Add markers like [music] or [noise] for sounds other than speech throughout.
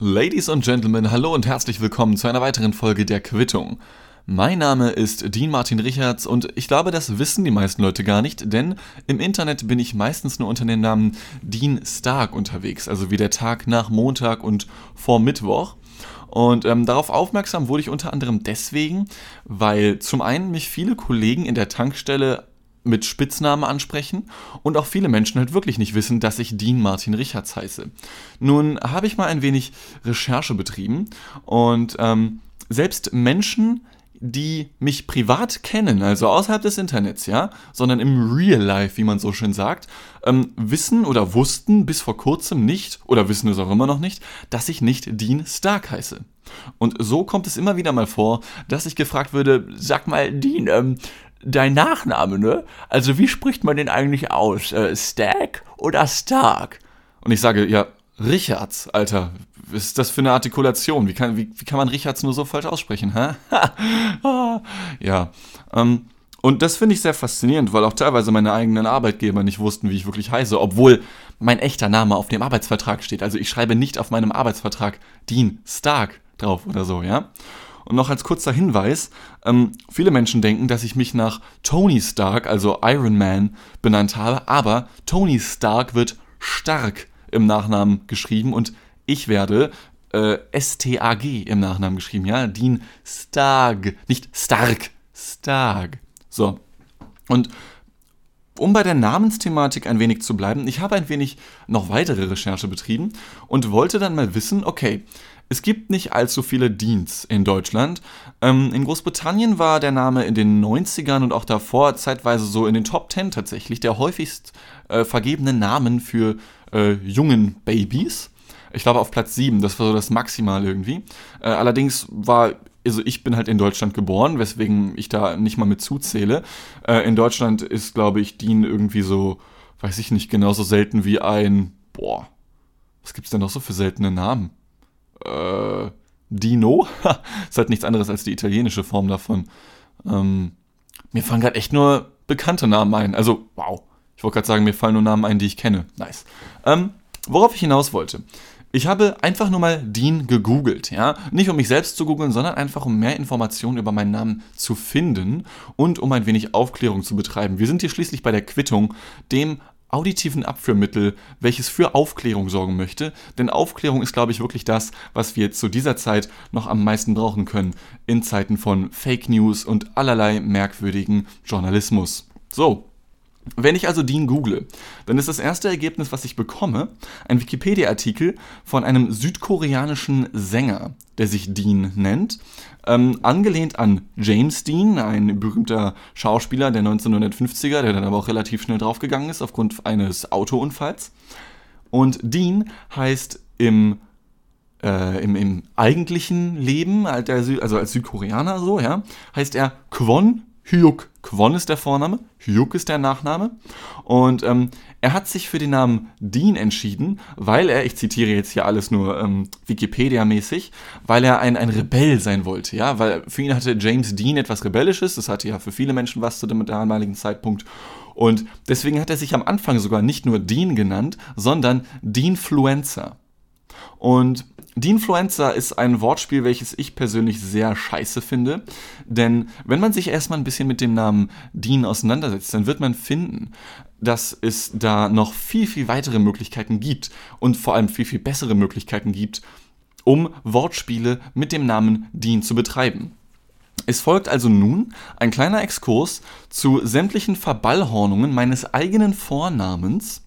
Ladies und Gentlemen, hallo und herzlich willkommen zu einer weiteren Folge der Quittung. Mein Name ist Dean Martin Richards und ich glaube, das wissen die meisten Leute gar nicht, denn im Internet bin ich meistens nur unter dem Namen Dean Stark unterwegs, also wie der Tag nach Montag und vor Mittwoch. Und ähm, darauf aufmerksam wurde ich unter anderem deswegen, weil zum einen mich viele Kollegen in der Tankstelle mit Spitznamen ansprechen und auch viele Menschen halt wirklich nicht wissen, dass ich Dean Martin Richards heiße. Nun habe ich mal ein wenig Recherche betrieben und ähm, selbst Menschen, die mich privat kennen, also außerhalb des Internets, ja, sondern im Real Life, wie man so schön sagt, ähm, wissen oder wussten bis vor kurzem nicht oder wissen es auch immer noch nicht, dass ich nicht Dean Stark heiße. Und so kommt es immer wieder mal vor, dass ich gefragt würde, sag mal, Dean, ähm, dein Nachname, ne? Also wie spricht man den eigentlich aus? Äh, Stack oder Stark? Und ich sage, ja, Richards, Alter, was ist das für eine Artikulation? Wie kann, wie, wie kann man Richards nur so falsch aussprechen, hä? [laughs] ja, ähm, und das finde ich sehr faszinierend, weil auch teilweise meine eigenen Arbeitgeber nicht wussten, wie ich wirklich heiße, obwohl mein echter Name auf dem Arbeitsvertrag steht. Also ich schreibe nicht auf meinem Arbeitsvertrag Dean Stark drauf oder so, ja? Und noch als kurzer Hinweis, ähm, viele Menschen denken, dass ich mich nach Tony Stark, also Iron Man, benannt habe, aber Tony Stark wird stark im Nachnamen geschrieben und ich werde äh, S-T-A-G im Nachnamen geschrieben, ja, Dean Stark, nicht Stark, Stark. So. Und um bei der Namensthematik ein wenig zu bleiben, ich habe ein wenig noch weitere Recherche betrieben und wollte dann mal wissen, okay, es gibt nicht allzu viele Deans in Deutschland. Ähm, in Großbritannien war der Name in den 90ern und auch davor zeitweise so in den Top 10 tatsächlich der häufigst äh, vergebene Namen für äh, jungen Babys. Ich glaube auf Platz 7, das war so das Maximal irgendwie. Äh, allerdings war also ich bin halt in Deutschland geboren, weswegen ich da nicht mal mit zuzähle. Äh, in Deutschland ist, glaube ich, Dean irgendwie so, weiß ich nicht, genauso selten wie ein, boah, was gibt's denn noch so für seltene Namen? Äh, Dino. [laughs] ist halt nichts anderes als die italienische Form davon. Ähm, mir fallen gerade echt nur bekannte Namen ein. Also, wow. Ich wollte gerade sagen, mir fallen nur Namen ein, die ich kenne. Nice. Ähm, worauf ich hinaus wollte. Ich habe einfach nur mal Dean gegoogelt, ja. Nicht um mich selbst zu googeln, sondern einfach um mehr Informationen über meinen Namen zu finden und um ein wenig Aufklärung zu betreiben. Wir sind hier schließlich bei der Quittung, dem auditiven Abführmittel, welches für Aufklärung sorgen möchte. Denn Aufklärung ist, glaube ich, wirklich das, was wir zu dieser Zeit noch am meisten brauchen können in Zeiten von Fake News und allerlei merkwürdigen Journalismus. So, wenn ich also Dean google, dann ist das erste Ergebnis, was ich bekomme, ein Wikipedia-Artikel von einem südkoreanischen Sänger, der sich Dean nennt ähm, angelehnt an James Dean, ein berühmter Schauspieler der 1950er, der dann aber auch relativ schnell draufgegangen ist aufgrund eines Autounfalls. Und Dean heißt im, äh, im, im eigentlichen Leben, also als Südkoreaner so, ja, heißt er Kwon Hyuk Kwon ist der Vorname, Hyuk ist der Nachname. Und ähm, er hat sich für den Namen Dean entschieden, weil er, ich zitiere jetzt hier alles nur ähm, Wikipedia-mäßig, weil er ein, ein Rebell sein wollte. Ja, weil für ihn hatte James Dean etwas Rebellisches, das hatte ja für viele Menschen was zu dem damaligen Zeitpunkt. Und deswegen hat er sich am Anfang sogar nicht nur Dean genannt, sondern Deanfluencer. Und Deanfluencer ist ein Wortspiel, welches ich persönlich sehr scheiße finde. Denn wenn man sich erstmal ein bisschen mit dem Namen Dean auseinandersetzt, dann wird man finden, dass es da noch viel, viel weitere Möglichkeiten gibt und vor allem viel, viel bessere Möglichkeiten gibt, um Wortspiele mit dem Namen Dean zu betreiben. Es folgt also nun ein kleiner Exkurs zu sämtlichen Verballhornungen meines eigenen Vornamens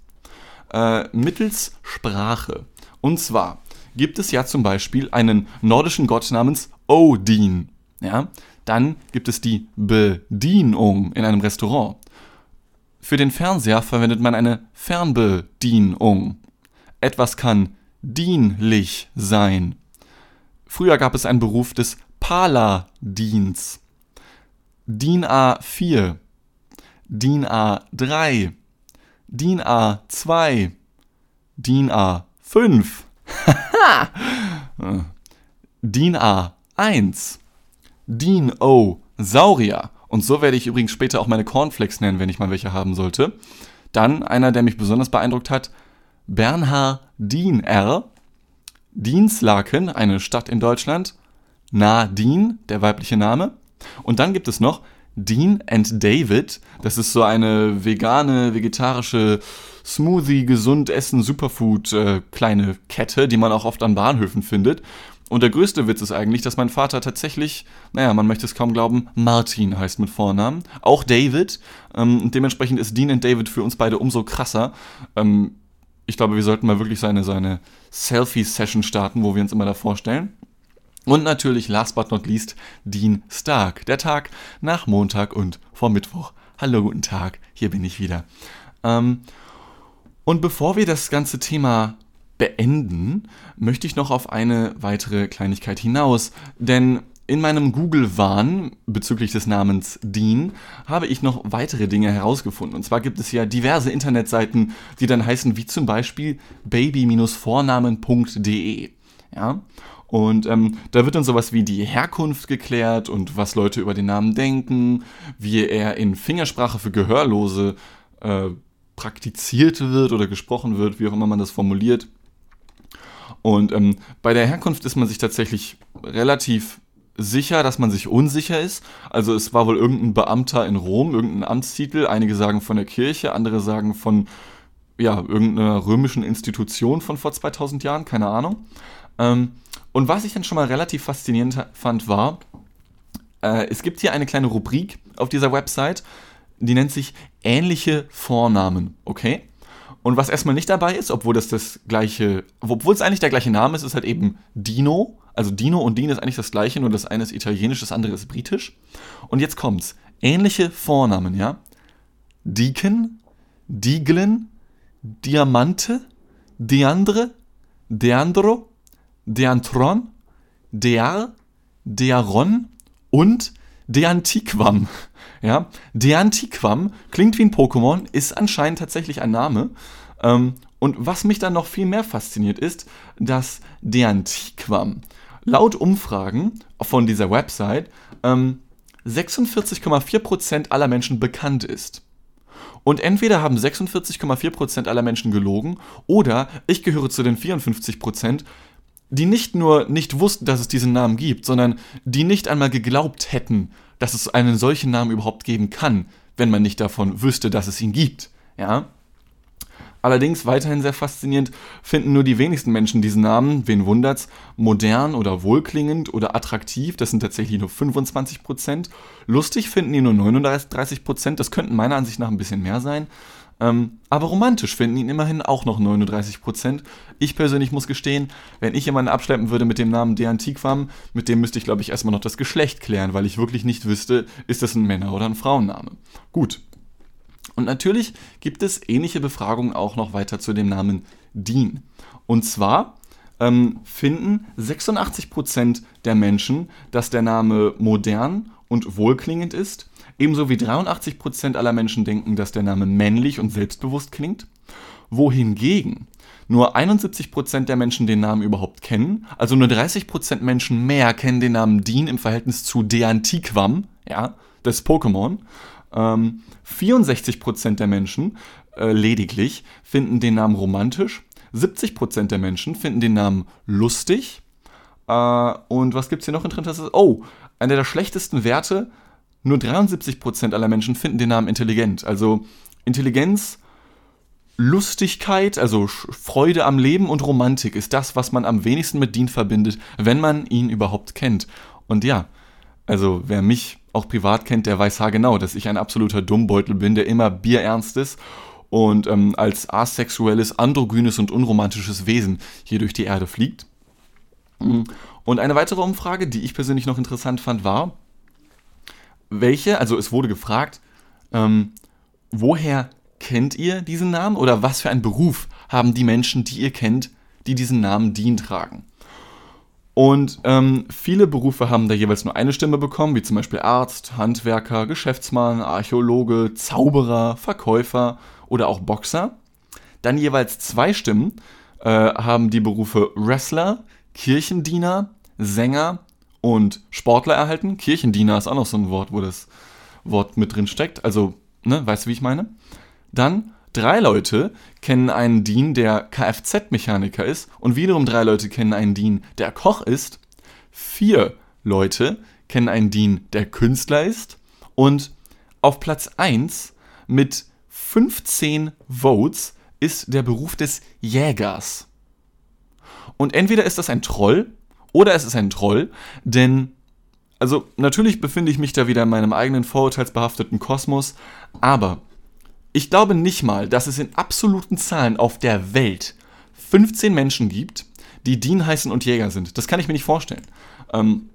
äh, mittels Sprache. Und zwar gibt es ja zum Beispiel einen nordischen Gott namens Odin. Ja? Dann gibt es die Bedienung in einem Restaurant. Für den Fernseher verwendet man eine Fernbedienung. Etwas kann dienlich sein. Früher gab es einen Beruf des Paladins. DIN A4, DIN A3, DIN A2, DIN A5. DIN A1, DIN O Saurier. Und so werde ich übrigens später auch meine Cornflakes nennen, wenn ich mal welche haben sollte. Dann einer, der mich besonders beeindruckt hat, Bernhard Dean R. Dienstlaken, eine Stadt in Deutschland. Nadine, der weibliche Name. Und dann gibt es noch Dean and David. Das ist so eine vegane, vegetarische Smoothie, gesund essen, Superfood äh, kleine Kette, die man auch oft an Bahnhöfen findet. Und der größte Witz ist eigentlich, dass mein Vater tatsächlich, naja, man möchte es kaum glauben, Martin heißt mit Vornamen. Auch David. Ähm, dementsprechend ist Dean and David für uns beide umso krasser. Ähm, ich glaube, wir sollten mal wirklich so eine, so eine Selfie-Session starten, wo wir uns immer da vorstellen. Und natürlich, last but not least, Dean Stark. Der Tag nach Montag und vor Mittwoch. Hallo, guten Tag, hier bin ich wieder. Ähm, und bevor wir das ganze Thema beenden, möchte ich noch auf eine weitere Kleinigkeit hinaus. Denn in meinem Google-Wahn bezüglich des Namens Dean habe ich noch weitere Dinge herausgefunden. Und zwar gibt es ja diverse Internetseiten, die dann heißen wie zum Beispiel baby-vornamen.de. Ja? Und ähm, da wird dann sowas wie die Herkunft geklärt und was Leute über den Namen denken, wie er in Fingersprache für Gehörlose äh, praktiziert wird oder gesprochen wird, wie auch immer man das formuliert. Und ähm, bei der Herkunft ist man sich tatsächlich relativ sicher, dass man sich unsicher ist. Also es war wohl irgendein Beamter in Rom, irgendein Amtstitel. Einige sagen von der Kirche, andere sagen von ja, irgendeiner römischen Institution von vor 2000 Jahren, keine Ahnung. Ähm, und was ich dann schon mal relativ faszinierend fand, war, äh, es gibt hier eine kleine Rubrik auf dieser Website, die nennt sich ähnliche Vornamen, okay? Und was erstmal nicht dabei ist, obwohl das das gleiche, obwohl es eigentlich der gleiche Name ist, ist halt eben Dino. Also Dino und Dean ist eigentlich das gleiche, nur das eine ist italienisch, das andere ist britisch. Und jetzt kommt's. Ähnliche Vornamen, ja? Deacon, Dieglin, Diamante, Deandre, Deandro, Deantron, Dear, Dearon und Deantiquam. [laughs] Ja, Deantiquam klingt wie ein Pokémon, ist anscheinend tatsächlich ein Name. Ähm, und was mich dann noch viel mehr fasziniert ist, dass Deantiquam laut Umfragen von dieser Website ähm, 46,4% aller Menschen bekannt ist. Und entweder haben 46,4% aller Menschen gelogen oder ich gehöre zu den 54%, die nicht nur nicht wussten, dass es diesen Namen gibt, sondern die nicht einmal geglaubt hätten, dass es einen solchen Namen überhaupt geben kann, wenn man nicht davon wüsste, dass es ihn gibt. Ja? Allerdings weiterhin sehr faszinierend finden nur die wenigsten Menschen diesen Namen, wen wundert's, modern oder wohlklingend oder attraktiv, das sind tatsächlich nur 25%. Lustig finden die nur 39%, das könnten meiner Ansicht nach ein bisschen mehr sein. Ähm, aber romantisch finden ihn immerhin auch noch 39%. Ich persönlich muss gestehen, wenn ich jemanden abschleppen würde mit dem Namen De Antiquam, mit dem müsste ich, glaube ich, erstmal noch das Geschlecht klären, weil ich wirklich nicht wüsste, ist das ein Männer- oder ein Frauenname. Gut. Und natürlich gibt es ähnliche Befragungen auch noch weiter zu dem Namen Dean. Und zwar ähm, finden 86% der Menschen, dass der Name modern und wohlklingend ist Ebenso wie 83% aller Menschen denken, dass der Name männlich und selbstbewusst klingt. Wohingegen nur 71% der Menschen den Namen überhaupt kennen, also nur 30% Menschen mehr kennen den Namen Dean im Verhältnis zu Deantiquam, ja, des Pokémon. Ähm, 64% der Menschen äh, lediglich finden den Namen romantisch, 70% der Menschen finden den Namen lustig. Äh, und was gibt es hier noch interessantes? Oh, einer der schlechtesten Werte nur 73% aller Menschen finden den Namen intelligent. Also Intelligenz, Lustigkeit, also Freude am Leben und Romantik ist das, was man am wenigsten mit Dean verbindet, wenn man ihn überhaupt kennt. Und ja, also wer mich auch privat kennt, der weiß haargenau, dass ich ein absoluter Dummbeutel bin, der immer bierernst ist und ähm, als asexuelles, androgynes und unromantisches Wesen hier durch die Erde fliegt. Und eine weitere Umfrage, die ich persönlich noch interessant fand, war, welche, also es wurde gefragt, ähm, woher kennt ihr diesen Namen oder was für einen Beruf haben die Menschen, die ihr kennt, die diesen Namen Dean tragen? Und ähm, viele Berufe haben da jeweils nur eine Stimme bekommen, wie zum Beispiel Arzt, Handwerker, Geschäftsmann, Archäologe, Zauberer, Verkäufer oder auch Boxer. Dann jeweils zwei Stimmen äh, haben die Berufe Wrestler, Kirchendiener, Sänger und Sportler erhalten. Kirchendiener ist auch noch so ein Wort, wo das Wort mit drin steckt. Also, ne, weißt du, wie ich meine? Dann Drei Leute kennen einen Dean, der Kfz-Mechaniker ist und wiederum drei Leute kennen einen Dean, der Koch ist. Vier Leute kennen einen Dean, der Künstler ist. Und auf Platz 1 mit 15 Votes ist der Beruf des Jägers. Und entweder ist das ein Troll oder es ist ein Troll, denn also natürlich befinde ich mich da wieder in meinem eigenen vorurteilsbehafteten Kosmos, aber ich glaube nicht mal, dass es in absoluten Zahlen auf der Welt 15 Menschen gibt, die Dean heißen und Jäger sind. Das kann ich mir nicht vorstellen. Ähm,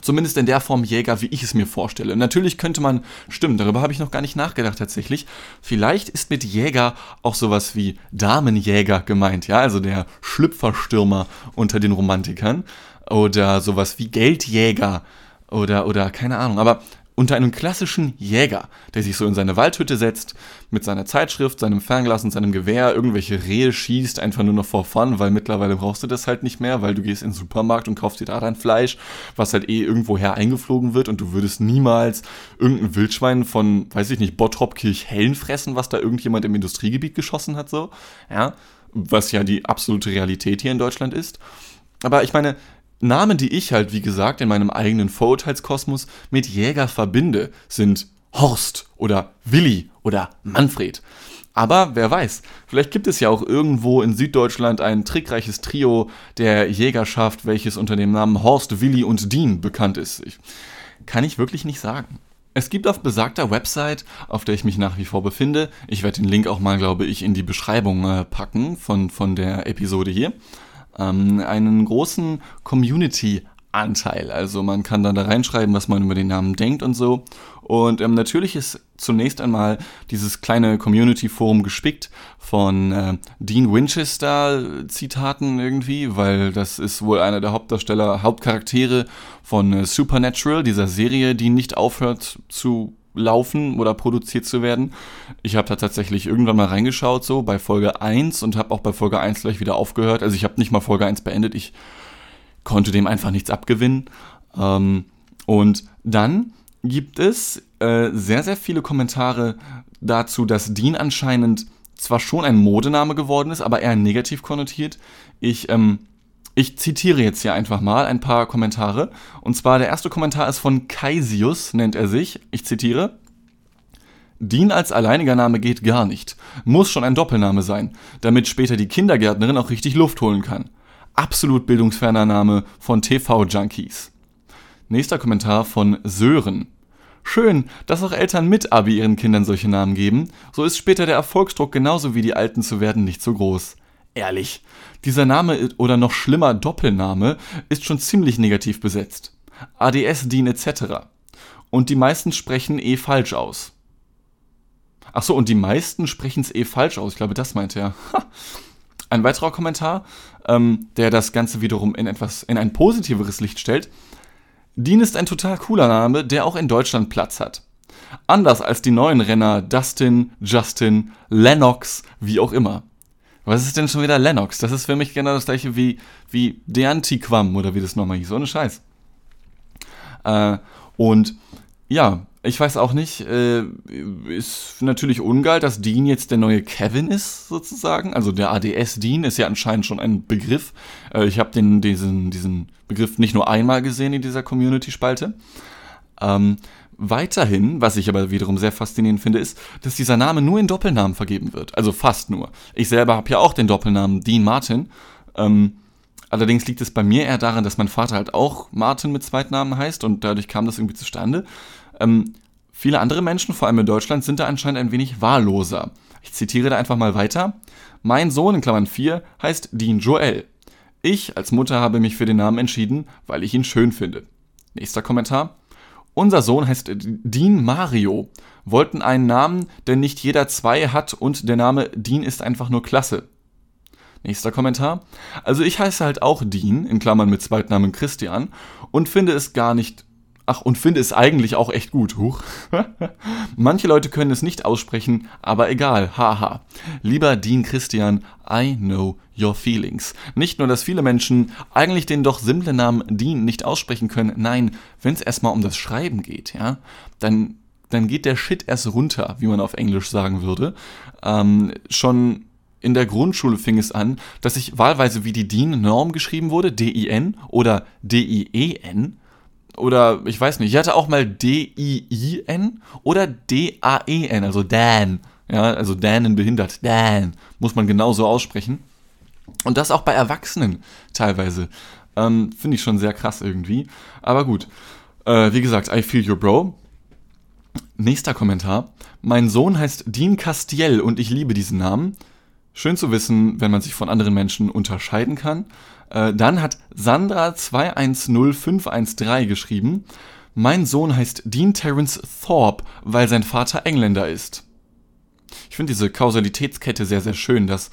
Zumindest in der Form Jäger, wie ich es mir vorstelle. Natürlich könnte man, stimmt, darüber habe ich noch gar nicht nachgedacht tatsächlich. Vielleicht ist mit Jäger auch sowas wie Damenjäger gemeint, ja, also der Schlüpferstürmer unter den Romantikern. Oder sowas wie Geldjäger oder, oder keine Ahnung. Aber unter einem klassischen Jäger, der sich so in seine Waldhütte setzt, mit seiner Zeitschrift, seinem Fernglas und seinem Gewehr irgendwelche Rehe schießt, einfach nur noch vor Fun, weil mittlerweile brauchst du das halt nicht mehr, weil du gehst in den Supermarkt und kaufst dir da dein Fleisch, was halt eh irgendwoher eingeflogen wird und du würdest niemals irgendein Wildschwein von, weiß ich nicht, Bottrop-Kirchhellen fressen, was da irgendjemand im Industriegebiet geschossen hat, so, ja, was ja die absolute Realität hier in Deutschland ist. Aber ich meine, Namen, die ich halt, wie gesagt, in meinem eigenen Vorurteilskosmos mit Jäger verbinde, sind Horst oder Willi oder Manfred. Aber wer weiß, vielleicht gibt es ja auch irgendwo in Süddeutschland ein trickreiches Trio der Jägerschaft, welches unter dem Namen Horst, Willi und Dean bekannt ist. Ich, kann ich wirklich nicht sagen. Es gibt auf besagter Website, auf der ich mich nach wie vor befinde, ich werde den Link auch mal, glaube ich, in die Beschreibung äh, packen von, von der Episode hier, ähm, einen großen Community Anteil. Also man kann dann da reinschreiben, was man über den Namen denkt und so. Und ähm, natürlich ist zunächst einmal dieses kleine Community-Forum gespickt von äh, Dean Winchester-Zitaten irgendwie, weil das ist wohl einer der Hauptdarsteller, Hauptcharaktere von äh, Supernatural, dieser Serie, die nicht aufhört zu laufen oder produziert zu werden. Ich habe da tatsächlich irgendwann mal reingeschaut, so bei Folge 1 und habe auch bei Folge 1 gleich wieder aufgehört. Also ich habe nicht mal Folge 1 beendet, ich konnte dem einfach nichts abgewinnen. Ähm, und dann gibt es äh, sehr, sehr viele Kommentare dazu, dass Dean anscheinend zwar schon ein Modename geworden ist, aber eher negativ konnotiert. Ich ähm, ich zitiere jetzt hier einfach mal ein paar Kommentare. Und zwar der erste Kommentar ist von Kaisius, nennt er sich. Ich zitiere. Dean als alleiniger Name geht gar nicht. Muss schon ein Doppelname sein, damit später die Kindergärtnerin auch richtig Luft holen kann. Absolut bildungsferner Name von TV-Junkies. Nächster Kommentar von Sören. Schön, dass auch Eltern mit Abi ihren Kindern solche Namen geben. So ist später der Erfolgsdruck genauso wie die Alten zu werden nicht so groß. Ehrlich, dieser Name oder noch schlimmer Doppelname ist schon ziemlich negativ besetzt. ADS, DIN etc. Und die meisten sprechen eh falsch aus. Ach so, und die meisten sprechen es eh falsch aus. Ich glaube, das meint er. Ein weiterer Kommentar, ähm, der das Ganze wiederum in etwas in ein positiveres Licht stellt. Dean ist ein total cooler Name, der auch in Deutschland Platz hat. Anders als die neuen Renner Dustin, Justin, Lennox, wie auch immer. Was ist denn schon wieder Lennox? Das ist für mich genau das gleiche wie, wie Deantiquam oder wie das nochmal hieß. Ohne Scheiß. Äh, und ja, ich weiß auch nicht, äh, ist natürlich ungeil, dass Dean jetzt der neue Kevin ist, sozusagen. Also der ADS Dean ist ja anscheinend schon ein Begriff. Äh, ich habe diesen, diesen Begriff nicht nur einmal gesehen in dieser Community-Spalte. Ähm, Weiterhin, was ich aber wiederum sehr faszinierend finde, ist, dass dieser Name nur in Doppelnamen vergeben wird. Also fast nur. Ich selber habe ja auch den Doppelnamen Dean Martin. Ähm, allerdings liegt es bei mir eher daran, dass mein Vater halt auch Martin mit Zweitnamen heißt und dadurch kam das irgendwie zustande. Ähm, viele andere Menschen, vor allem in Deutschland, sind da anscheinend ein wenig wahlloser. Ich zitiere da einfach mal weiter. Mein Sohn in Klammern 4 heißt Dean Joel. Ich als Mutter habe mich für den Namen entschieden, weil ich ihn schön finde. Nächster Kommentar. Unser Sohn heißt Dean Mario. Wollten einen Namen, denn nicht jeder zwei hat und der Name Dean ist einfach nur klasse. Nächster Kommentar. Also ich heiße halt auch Dean, in Klammern mit Zweitnamen Christian, und finde es gar nicht Ach, und finde es eigentlich auch echt gut. Huch. [laughs] Manche Leute können es nicht aussprechen, aber egal. Haha. Lieber Dean Christian, I know your feelings. Nicht nur, dass viele Menschen eigentlich den doch simplen Namen Dean nicht aussprechen können, nein, wenn es erstmal um das Schreiben geht, ja, dann dann geht der Shit erst runter, wie man auf Englisch sagen würde. Ähm, schon in der Grundschule fing es an, dass ich wahlweise wie die DIN-Norm geschrieben wurde, D-I-N oder D-I-E-N. Oder ich weiß nicht, ich hatte auch mal D-I-I-N oder D-A-E-N, also Dan. Ja, also Dan behindert. Dan. Muss man genauso aussprechen. Und das auch bei Erwachsenen teilweise. Ähm, Finde ich schon sehr krass irgendwie. Aber gut. Äh, wie gesagt, I feel your bro. Nächster Kommentar. Mein Sohn heißt Dean Castiel und ich liebe diesen Namen. Schön zu wissen, wenn man sich von anderen Menschen unterscheiden kann. Äh, dann hat Sandra 210513 geschrieben. Mein Sohn heißt Dean Terence Thorpe, weil sein Vater Engländer ist. Ich finde diese Kausalitätskette sehr, sehr schön, dass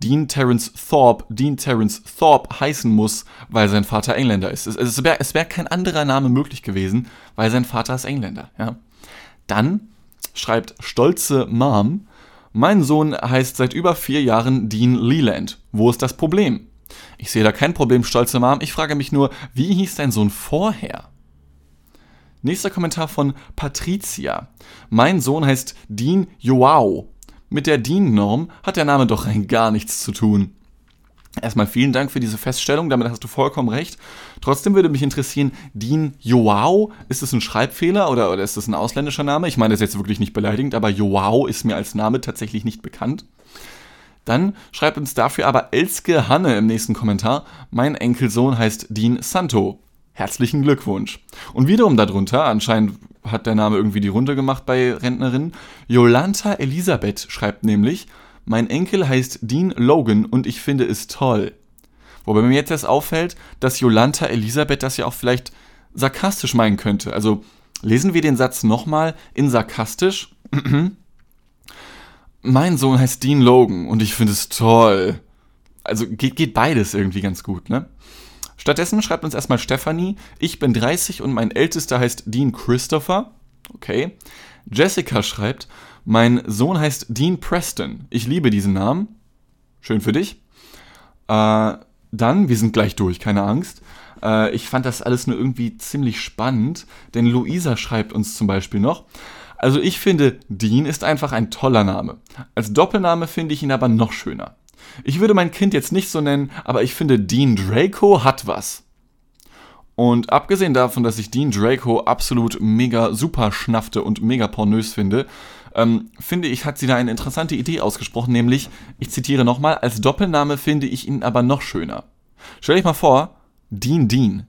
Dean Terence Thorpe Dean Terence Thorpe heißen muss, weil sein Vater Engländer ist. Es, es wäre wär kein anderer Name möglich gewesen, weil sein Vater ist Engländer. Ja. Dann schreibt stolze Mom, mein Sohn heißt seit über vier Jahren Dean Leland. Wo ist das Problem? Ich sehe da kein Problem, stolze Mom. Ich frage mich nur, wie hieß dein Sohn vorher? Nächster Kommentar von Patricia. Mein Sohn heißt Dean Joao. Mit der DIN-Norm hat der Name doch rein gar nichts zu tun. Erstmal vielen Dank für diese Feststellung, damit hast du vollkommen recht. Trotzdem würde mich interessieren, Dean Joao, ist es ein Schreibfehler oder, oder ist es ein ausländischer Name? Ich meine das ist jetzt wirklich nicht beleidigend, aber Joao ist mir als Name tatsächlich nicht bekannt. Dann schreibt uns dafür aber Elske Hanne im nächsten Kommentar. Mein Enkelsohn heißt Dean Santo. Herzlichen Glückwunsch. Und wiederum darunter, anscheinend hat der Name irgendwie die Runde gemacht bei Rentnerinnen, Jolanta Elisabeth schreibt nämlich, mein Enkel heißt Dean Logan und ich finde es toll. Wobei mir jetzt erst auffällt, dass Jolanta Elisabeth das ja auch vielleicht sarkastisch meinen könnte. Also lesen wir den Satz nochmal in sarkastisch. [clears throat] mein Sohn heißt Dean Logan und ich finde es toll. Also geht, geht beides irgendwie ganz gut, ne? Stattdessen schreibt uns erstmal Stephanie, ich bin 30 und mein ältester heißt Dean Christopher. Okay. Jessica schreibt, mein Sohn heißt Dean Preston. Ich liebe diesen Namen. Schön für dich. Äh, dann, wir sind gleich durch, keine Angst. Äh, ich fand das alles nur irgendwie ziemlich spannend, denn Luisa schreibt uns zum Beispiel noch. Also ich finde, Dean ist einfach ein toller Name. Als Doppelname finde ich ihn aber noch schöner. Ich würde mein Kind jetzt nicht so nennen, aber ich finde, Dean Draco hat was. Und abgesehen davon, dass ich Dean Draco absolut mega super schnaffte und mega pornös finde, ähm, finde ich, hat sie da eine interessante Idee ausgesprochen, nämlich, ich zitiere nochmal, als Doppelname finde ich ihn aber noch schöner. Stell dich mal vor, Dean Dean.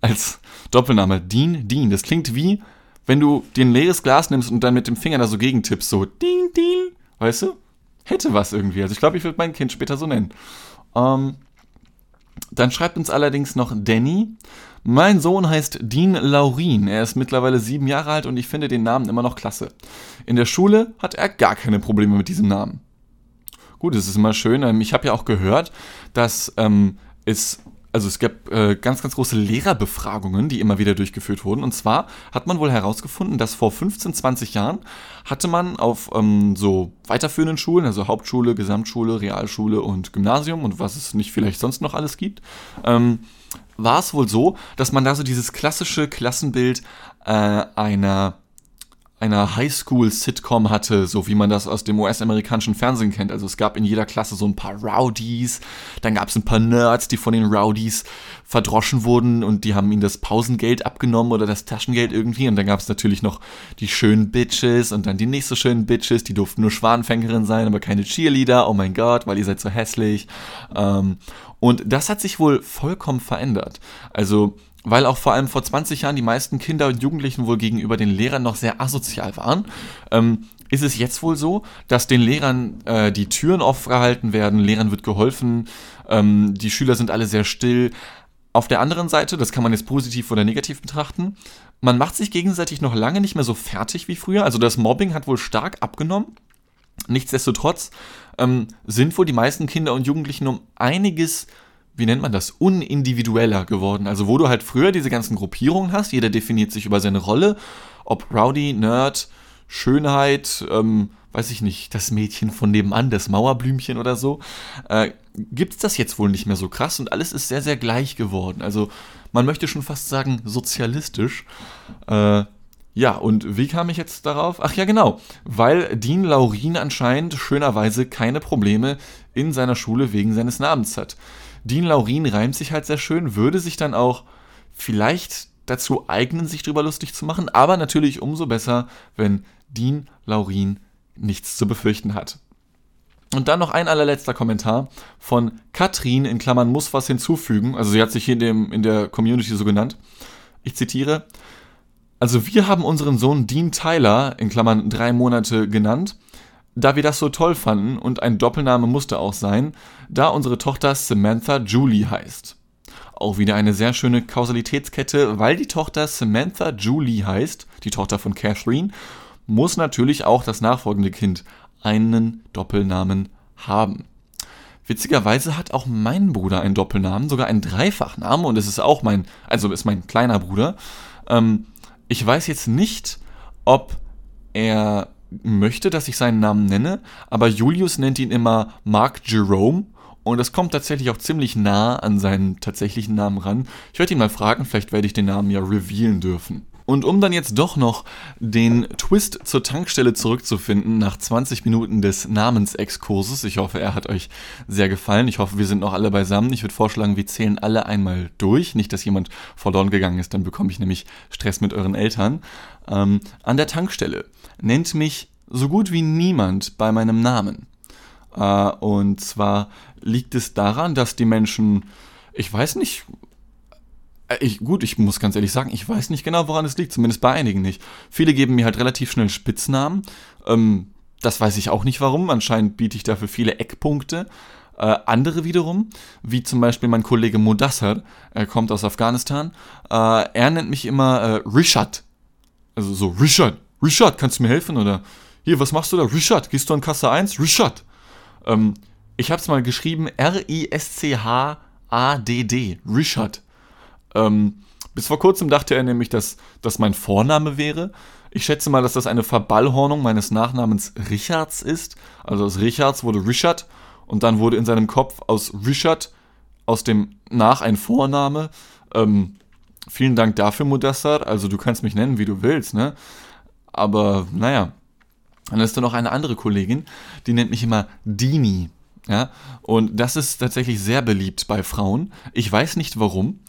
Als Doppelname, Dean Dean. Das klingt wie, wenn du dir ein leeres Glas nimmst und dann mit dem Finger da so gegentippst, so Dean Dean. Weißt du? Hätte was irgendwie. Also ich glaube, ich würde mein Kind später so nennen. Ähm, dann schreibt uns allerdings noch Danny. Mein Sohn heißt Dean Laurin. Er ist mittlerweile sieben Jahre alt und ich finde den Namen immer noch klasse. In der Schule hat er gar keine Probleme mit diesem Namen. Gut, es ist immer schön. Ähm, ich habe ja auch gehört, dass ähm, es also es gab äh, ganz, ganz große Lehrerbefragungen, die immer wieder durchgeführt wurden. Und zwar hat man wohl herausgefunden, dass vor 15, 20 Jahren hatte man auf ähm, so weiterführenden Schulen, also Hauptschule, Gesamtschule, Realschule und Gymnasium und was es nicht vielleicht sonst noch alles gibt, ähm, war es wohl so, dass man da so dieses klassische Klassenbild äh, einer einer Highschool-Sitcom hatte, so wie man das aus dem US-amerikanischen Fernsehen kennt. Also es gab in jeder Klasse so ein paar Rowdies, dann gab es ein paar Nerds, die von den Rowdies verdroschen wurden und die haben ihnen das Pausengeld abgenommen oder das Taschengeld irgendwie. Und dann gab es natürlich noch die schönen Bitches und dann die nicht so schönen Bitches, die durften nur Schwanenfängerin sein, aber keine Cheerleader. Oh mein Gott, weil ihr seid so hässlich. Ähm, und das hat sich wohl vollkommen verändert. Also weil auch vor allem vor 20 Jahren die meisten Kinder und Jugendlichen wohl gegenüber den Lehrern noch sehr asozial waren, ähm, ist es jetzt wohl so, dass den Lehrern äh, die Türen aufgehalten werden, Lehrern wird geholfen, ähm, die Schüler sind alle sehr still. Auf der anderen Seite, das kann man jetzt positiv oder negativ betrachten, man macht sich gegenseitig noch lange nicht mehr so fertig wie früher. Also das Mobbing hat wohl stark abgenommen. Nichtsdestotrotz ähm, sind wohl die meisten Kinder und Jugendlichen um einiges wie nennt man das, unindividueller geworden. Also wo du halt früher diese ganzen Gruppierungen hast, jeder definiert sich über seine Rolle, ob Rowdy, Nerd, Schönheit, ähm, weiß ich nicht, das Mädchen von nebenan, das Mauerblümchen oder so, äh, gibt es das jetzt wohl nicht mehr so krass und alles ist sehr, sehr gleich geworden. Also man möchte schon fast sagen sozialistisch. Äh, Ja, und wie kam ich jetzt darauf? Ach ja, genau, weil Dean Laurin anscheinend schönerweise keine Probleme in seiner Schule wegen seines Namens hat. Dean Laurin reimt sich halt sehr schön, würde sich dann auch vielleicht dazu eignen, sich drüber lustig zu machen, aber natürlich umso besser, wenn Dean Laurin nichts zu befürchten hat. Und dann noch ein allerletzter Kommentar von Katrin in Klammern muss was hinzufügen. Also sie hat sich hier in, dem, in der Community so genannt. Ich zitiere. Also wir haben unseren Sohn Dean Tyler in Klammern drei Monate genannt, da wir das so toll fanden und ein Doppelname musste auch sein, da unsere Tochter Samantha Julie heißt. Auch wieder eine sehr schöne Kausalitätskette, weil die Tochter Samantha Julie heißt, die Tochter von Catherine, muss natürlich auch das nachfolgende Kind einen Doppelnamen haben. Witzigerweise hat auch mein Bruder einen Doppelnamen, sogar einen Dreifachnamen und es ist auch mein, also ist mein kleiner Bruder. Ähm, ich weiß jetzt nicht, ob er möchte, dass ich seinen Namen nenne, aber Julius nennt ihn immer Mark Jerome und das kommt tatsächlich auch ziemlich nah an seinen tatsächlichen Namen ran. Ich werde ihn mal fragen, vielleicht werde ich den Namen ja revealen dürfen. Und um dann jetzt doch noch den Twist zur Tankstelle zurückzufinden nach 20 Minuten des Namensexkurses, ich hoffe, er hat euch sehr gefallen. Ich hoffe, wir sind noch alle beisammen. Ich würde vorschlagen, wir zählen alle einmal durch. Nicht, dass jemand verloren gegangen ist, dann bekomme ich nämlich Stress mit euren Eltern. Ähm, an der Tankstelle nennt mich so gut wie niemand bei meinem Namen. Äh, und zwar liegt es daran, dass die Menschen, ich weiß nicht, ich, gut, ich muss ganz ehrlich sagen, ich weiß nicht genau, woran es liegt, zumindest bei einigen nicht. Viele geben mir halt relativ schnell Spitznamen. Ähm, das weiß ich auch nicht warum. Anscheinend biete ich dafür viele Eckpunkte. Äh, andere wiederum, wie zum Beispiel mein Kollege Modassar, er kommt aus Afghanistan, äh, er nennt mich immer äh, Rishad. Also so, Rishad, Rishad, kannst du mir helfen? Oder hier, was machst du da? Rishad, gehst du an Kasse 1? Rishad. Ähm, ich habe es mal geschrieben, R-I-S-C-H-A-D-D, Rishad. Ähm, bis vor kurzem dachte er nämlich, dass das mein Vorname wäre. Ich schätze mal, dass das eine Verballhornung meines Nachnamens Richards ist. Also aus Richards wurde Richard und dann wurde in seinem Kopf aus Richard aus dem Nach ein Vorname. Ähm, vielen Dank dafür, Modassar. Also du kannst mich nennen, wie du willst, ne? Aber naja. Dann ist da noch eine andere Kollegin, die nennt mich immer Dini. Ja? Und das ist tatsächlich sehr beliebt bei Frauen. Ich weiß nicht warum.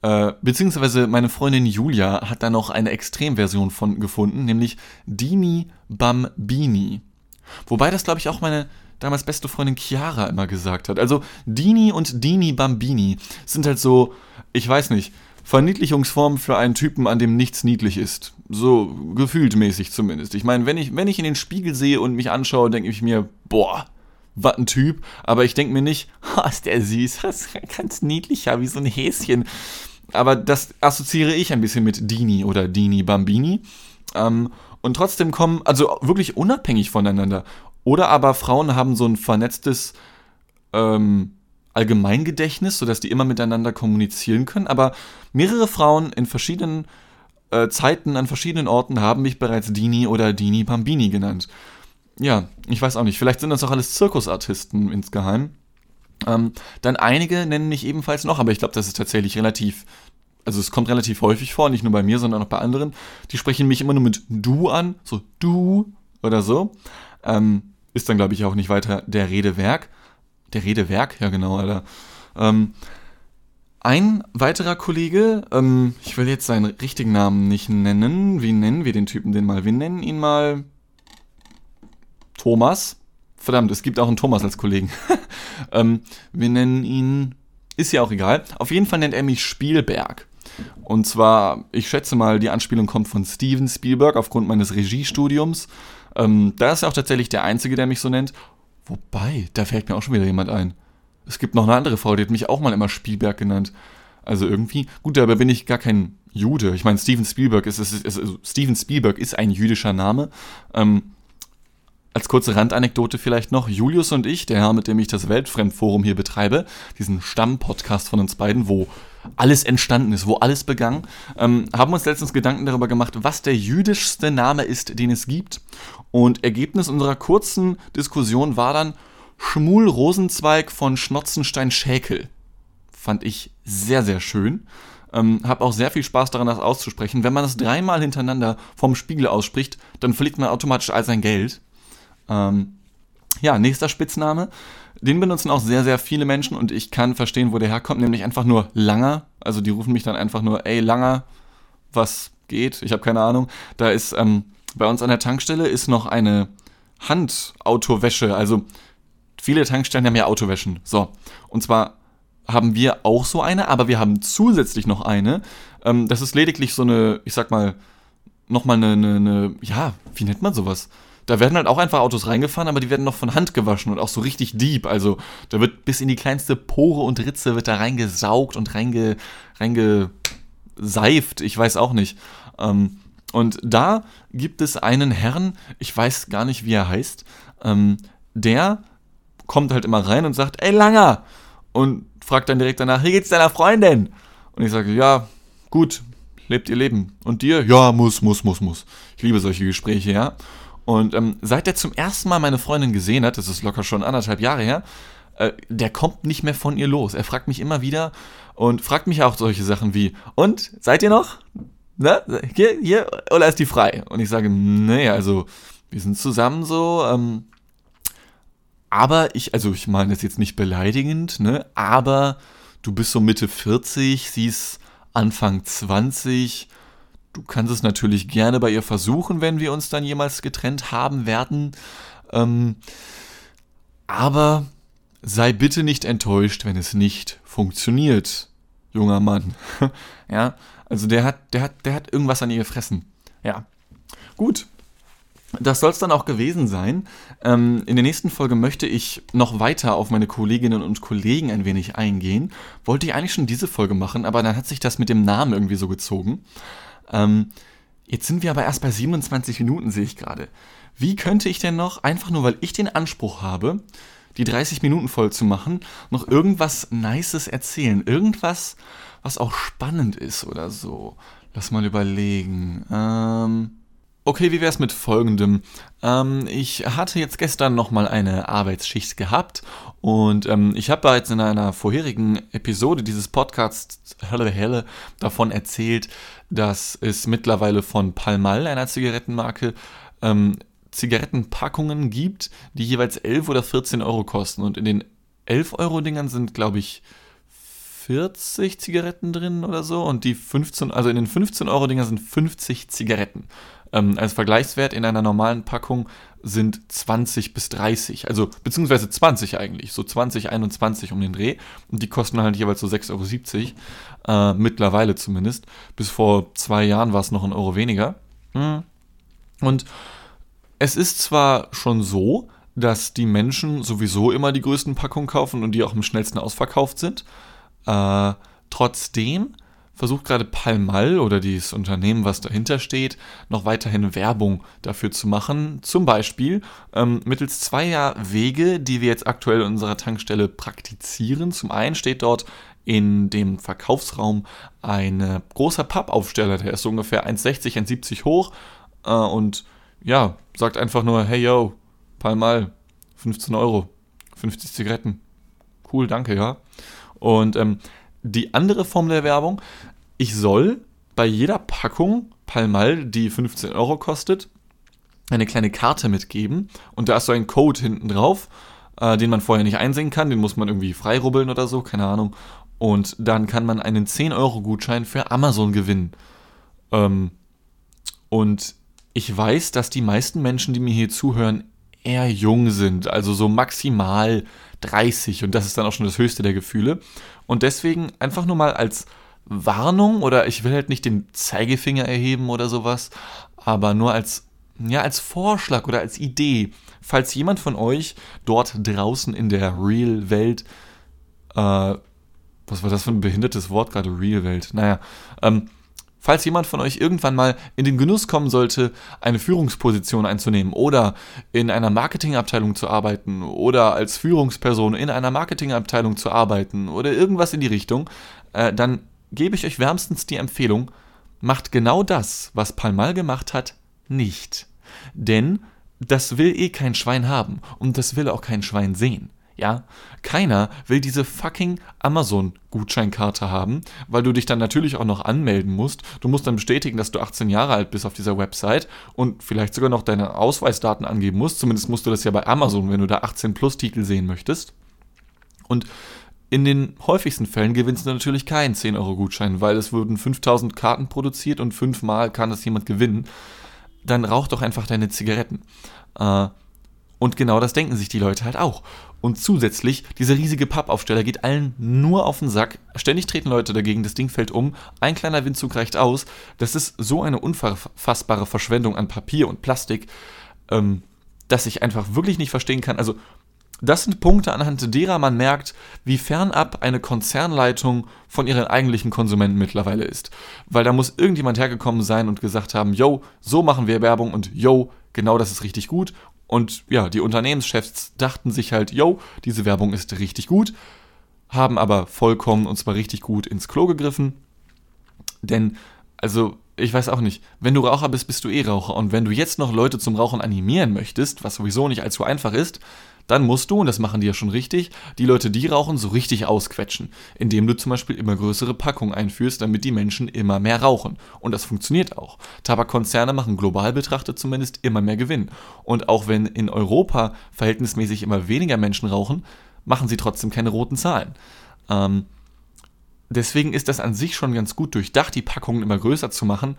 Äh, beziehungsweise meine Freundin Julia hat da noch eine Extremversion von gefunden, nämlich Dini Bambini. Wobei das, glaube ich, auch meine damals beste Freundin Chiara immer gesagt hat. Also Dini und Dini Bambini sind halt so, ich weiß nicht, Verniedlichungsformen für einen Typen, an dem nichts niedlich ist. So gefühlt mäßig zumindest. Ich meine, wenn ich, wenn ich in den Spiegel sehe und mich anschaue, denke ich mir, boah, was ein Typ. Aber ich denke mir nicht, [laughs] oh, ist der süß, das ist ganz niedlicher, wie so ein Häschen aber das assoziiere ich ein bisschen mit Dini oder Dini Bambini. Ähm, und trotzdem kommen, also wirklich unabhängig voneinander. Oder aber Frauen haben so ein vernetztes ähm, Allgemeingedächtnis, sodass die immer miteinander kommunizieren können. Aber mehrere Frauen in verschiedenen äh, Zeiten an verschiedenen Orten haben mich bereits Dini oder Dini Bambini genannt. Ja, ich weiß auch nicht. Vielleicht sind das auch alles Zirkusartisten insgeheim. Ähm, dann einige nennen mich ebenfalls noch, aber ich glaube, das ist tatsächlich relativ, also es kommt relativ häufig vor, nicht nur bei mir, sondern auch bei anderen. Die sprechen mich immer nur mit du an, so du oder so. Ähm, ist dann, glaube ich, auch nicht weiter der Redewerk. Der Redewerk, ja genau, Alter. Ähm, ein weiterer Kollege, ähm, ich will jetzt seinen richtigen Namen nicht nennen. Wie nennen wir den Typen denn mal? Wir nennen ihn mal Thomas. Verdammt, es gibt auch einen Thomas als Kollegen. [laughs] ähm, wir nennen ihn, ist ja auch egal. Auf jeden Fall nennt er mich Spielberg. Und zwar, ich schätze mal, die Anspielung kommt von Steven Spielberg aufgrund meines Regiestudiums. Ähm, da ist er auch tatsächlich der Einzige, der mich so nennt. Wobei, da fällt mir auch schon wieder jemand ein. Es gibt noch eine andere Frau, die hat mich auch mal immer Spielberg genannt. Also irgendwie, gut, dabei bin ich gar kein Jude. Ich meine, Steven Spielberg ist, ist, ist also Steven Spielberg ist ein jüdischer Name. Ähm, als kurze Randanekdote vielleicht noch, Julius und ich, der Herr, mit dem ich das Weltfremdforum hier betreibe, diesen Stammpodcast von uns beiden, wo alles entstanden ist, wo alles begann, ähm, haben uns letztens Gedanken darüber gemacht, was der jüdischste Name ist, den es gibt. Und Ergebnis unserer kurzen Diskussion war dann Schmul Rosenzweig von Schnotzenstein-Schäkel. Fand ich sehr, sehr schön. Ähm, hab auch sehr viel Spaß daran, das auszusprechen. Wenn man das dreimal hintereinander vom Spiegel ausspricht, dann verliert man automatisch all sein Geld. Ähm, ja, nächster Spitzname. Den benutzen auch sehr, sehr viele Menschen und ich kann verstehen, wo der herkommt, nämlich einfach nur Langer. Also die rufen mich dann einfach nur, ey Langer, was geht? Ich habe keine Ahnung. Da ist ähm, bei uns an der Tankstelle ist noch eine Handautowäsche. Also viele Tankstellen haben ja Autowäschen. So. Und zwar haben wir auch so eine, aber wir haben zusätzlich noch eine. Ähm, das ist lediglich so eine, ich sag mal, nochmal eine, eine, eine, ja, wie nennt man sowas? Da werden halt auch einfach Autos reingefahren, aber die werden noch von Hand gewaschen und auch so richtig deep. Also da wird bis in die kleinste Pore und Ritze wird da reingesaugt und reinge, reingeseift. Ich weiß auch nicht. Ähm, und da gibt es einen Herrn, ich weiß gar nicht, wie er heißt, ähm, der kommt halt immer rein und sagt, ey Langer! Und fragt dann direkt danach, wie geht's deiner Freundin? Und ich sage, ja, gut, lebt ihr Leben. Und dir? Ja, muss, muss, muss, muss. Ich liebe solche Gespräche, ja. Und ähm, seit er zum ersten Mal meine Freundin gesehen hat, das ist locker schon anderthalb Jahre her, äh, der kommt nicht mehr von ihr los. Er fragt mich immer wieder und fragt mich auch solche Sachen wie, und, seid ihr noch? Ne? Hier, hier, oder ist die frei? Und ich sage, nee, also, wir sind zusammen so, ähm, aber ich, also ich meine das jetzt nicht beleidigend, ne? Aber du bist so Mitte 40, sie ist Anfang 20. Du kannst es natürlich gerne bei ihr versuchen, wenn wir uns dann jemals getrennt haben werden. Ähm, aber sei bitte nicht enttäuscht, wenn es nicht funktioniert, junger Mann. [laughs] ja, also der hat, der hat, der hat irgendwas an ihr gefressen. Ja. Gut, das soll es dann auch gewesen sein. Ähm, in der nächsten Folge möchte ich noch weiter auf meine Kolleginnen und Kollegen ein wenig eingehen. Wollte ich eigentlich schon diese Folge machen, aber dann hat sich das mit dem Namen irgendwie so gezogen. Ähm, jetzt sind wir aber erst bei 27 Minuten, sehe ich gerade. Wie könnte ich denn noch, einfach nur weil ich den Anspruch habe, die 30 Minuten voll zu machen, noch irgendwas Nices erzählen? Irgendwas, was auch spannend ist oder so. Lass mal überlegen. Ähm. Okay, wie wäre es mit folgendem? Ähm, ich hatte jetzt gestern nochmal eine Arbeitsschicht gehabt und ähm, ich habe bereits in einer vorherigen Episode dieses Podcasts Helle Helle davon erzählt, dass es mittlerweile von Palmal, einer Zigarettenmarke, ähm, Zigarettenpackungen gibt, die jeweils 11 oder 14 Euro kosten. Und in den 11 Euro Dingern sind, glaube ich, 40 Zigaretten drin oder so und die 15, also in den 15 Euro Dinger sind 50 Zigaretten. Ähm, als Vergleichswert in einer normalen Packung sind 20 bis 30, also beziehungsweise 20 eigentlich, so 20, 21 um den Dreh. Und die kosten halt jeweils so 6,70 Euro, äh, mittlerweile zumindest. Bis vor zwei Jahren war es noch ein Euro weniger. Mhm. Und es ist zwar schon so, dass die Menschen sowieso immer die größten Packungen kaufen und die auch am schnellsten ausverkauft sind. Äh, trotzdem versucht gerade Palmal oder dieses Unternehmen, was dahinter steht, noch weiterhin Werbung dafür zu machen. Zum Beispiel ähm, mittels zweier Wege, die wir jetzt aktuell in unserer Tankstelle praktizieren. Zum einen steht dort in dem Verkaufsraum ein großer Pappaufsteller, der ist so ungefähr 1,60, 1,70 hoch äh, und ja, sagt einfach nur, hey yo, Palmal, 15 Euro, 50 Zigaretten. Cool, danke, ja. Und ähm, die andere Form der Werbung, ich soll bei jeder Packung Palmal, die 15 Euro kostet, eine kleine Karte mitgeben und da ist so ein Code hinten drauf, äh, den man vorher nicht einsehen kann, den muss man irgendwie freirubbeln oder so, keine Ahnung. Und dann kann man einen 10-Euro-Gutschein für Amazon gewinnen. Ähm, und ich weiß, dass die meisten Menschen, die mir hier zuhören, eher jung sind, also so maximal 30 und das ist dann auch schon das höchste der Gefühle. Und deswegen einfach nur mal als Warnung oder ich will halt nicht den Zeigefinger erheben oder sowas, aber nur als ja, als Vorschlag oder als Idee, falls jemand von euch dort draußen in der Real-Welt, äh, was war das für ein behindertes Wort gerade, Real-Welt? Naja, ähm, falls jemand von euch irgendwann mal in den Genuss kommen sollte, eine Führungsposition einzunehmen oder in einer Marketingabteilung zu arbeiten oder als Führungsperson in einer Marketingabteilung zu arbeiten oder irgendwas in die Richtung, äh, dann gebe ich euch wärmstens die Empfehlung, macht genau das, was Palmal gemacht hat, nicht. Denn das will eh kein Schwein haben und das will auch kein Schwein sehen. Ja, keiner will diese fucking Amazon-Gutscheinkarte haben, weil du dich dann natürlich auch noch anmelden musst. Du musst dann bestätigen, dass du 18 Jahre alt bist auf dieser Website und vielleicht sogar noch deine Ausweisdaten angeben musst. Zumindest musst du das ja bei Amazon, wenn du da 18 Plus Titel sehen möchtest. Und in den häufigsten Fällen gewinnst du natürlich keinen 10-Euro-Gutschein, weil es wurden 5000 Karten produziert und fünfmal kann das jemand gewinnen. Dann rauch doch einfach deine Zigaretten. Äh, und genau das denken sich die Leute halt auch. Und zusätzlich, dieser riesige Pappaufsteller geht allen nur auf den Sack. Ständig treten Leute dagegen, das Ding fällt um, ein kleiner Windzug reicht aus. Das ist so eine unfassbare Verschwendung an Papier und Plastik, ähm, dass ich einfach wirklich nicht verstehen kann. Also, das sind Punkte, anhand derer man merkt, wie fernab eine Konzernleitung von ihren eigentlichen Konsumenten mittlerweile ist. Weil da muss irgendjemand hergekommen sein und gesagt haben, yo, so machen wir Werbung und yo, genau das ist richtig gut und ja, die Unternehmenschefs dachten sich halt, yo, diese Werbung ist richtig gut, haben aber vollkommen und zwar richtig gut ins Klo gegriffen. Denn, also, ich weiß auch nicht, wenn du Raucher bist, bist du eh Raucher. Und wenn du jetzt noch Leute zum Rauchen animieren möchtest, was sowieso nicht allzu einfach ist, dann musst du, und das machen die ja schon richtig, die Leute, die rauchen, so richtig ausquetschen, indem du zum Beispiel immer größere Packungen einführst, damit die Menschen immer mehr rauchen. Und das funktioniert auch. Tabakkonzerne machen global betrachtet zumindest immer mehr Gewinn. Und auch wenn in Europa verhältnismäßig immer weniger Menschen rauchen, machen sie trotzdem keine roten Zahlen. Ähm, deswegen ist das an sich schon ganz gut durchdacht, die Packungen immer größer zu machen,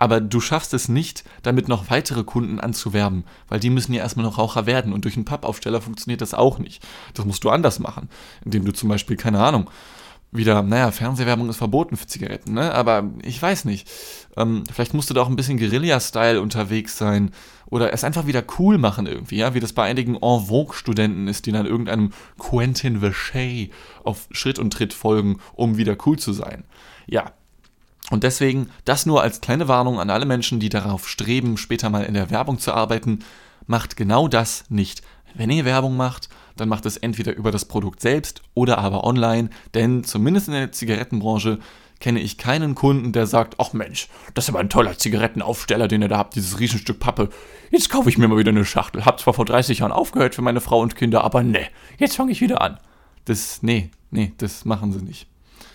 aber du schaffst es nicht, damit noch weitere Kunden anzuwerben, weil die müssen ja erstmal noch Raucher werden und durch einen Pappaufsteller funktioniert das auch nicht. Das musst du anders machen, indem du zum Beispiel, keine Ahnung, wieder, naja, Fernsehwerbung ist verboten für Zigaretten, ne? Aber ich weiß nicht. Ähm, vielleicht musst du da auch ein bisschen Guerilla-Style unterwegs sein oder es einfach wieder cool machen irgendwie, ja, wie das bei einigen En Vogue-Studenten ist, die dann irgendeinem Quentin Vichet auf Schritt und Tritt folgen, um wieder cool zu sein. Ja, und deswegen das nur als kleine Warnung an alle Menschen, die darauf streben, später mal in der Werbung zu arbeiten. Macht genau das nicht. Wenn ihr Werbung macht, dann macht es entweder über das Produkt selbst oder aber online, denn zumindest in der Zigarettenbranche kenne ich keinen Kunden, der sagt, ach Mensch, das ist aber ein toller Zigarettenaufsteller, den ihr da habt, dieses Riesenstück Pappe. Jetzt kaufe ich mir mal wieder eine Schachtel. Hab zwar vor 30 Jahren aufgehört für meine Frau und Kinder, aber ne, jetzt fange ich wieder an. Das, nee, nee, das machen sie nicht.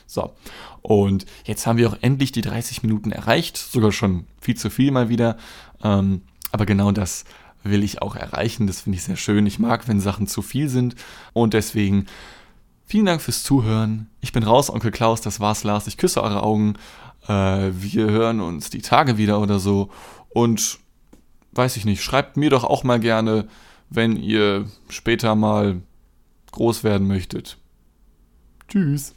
So. Und jetzt haben wir auch endlich die 30 Minuten erreicht, sogar schon viel zu viel mal wieder. Ähm, aber genau das will ich auch erreichen. Das finde ich sehr schön. Ich mag, wenn Sachen zu viel sind. Und deswegen vielen Dank fürs Zuhören. Ich bin raus, Onkel Klaus. Das war's, Lars. Ich küsse eure Augen. Äh, wir hören uns die Tage wieder oder so. Und weiß ich nicht, schreibt mir doch auch mal gerne, wenn ihr später mal groß werden möchtet. Tschüss.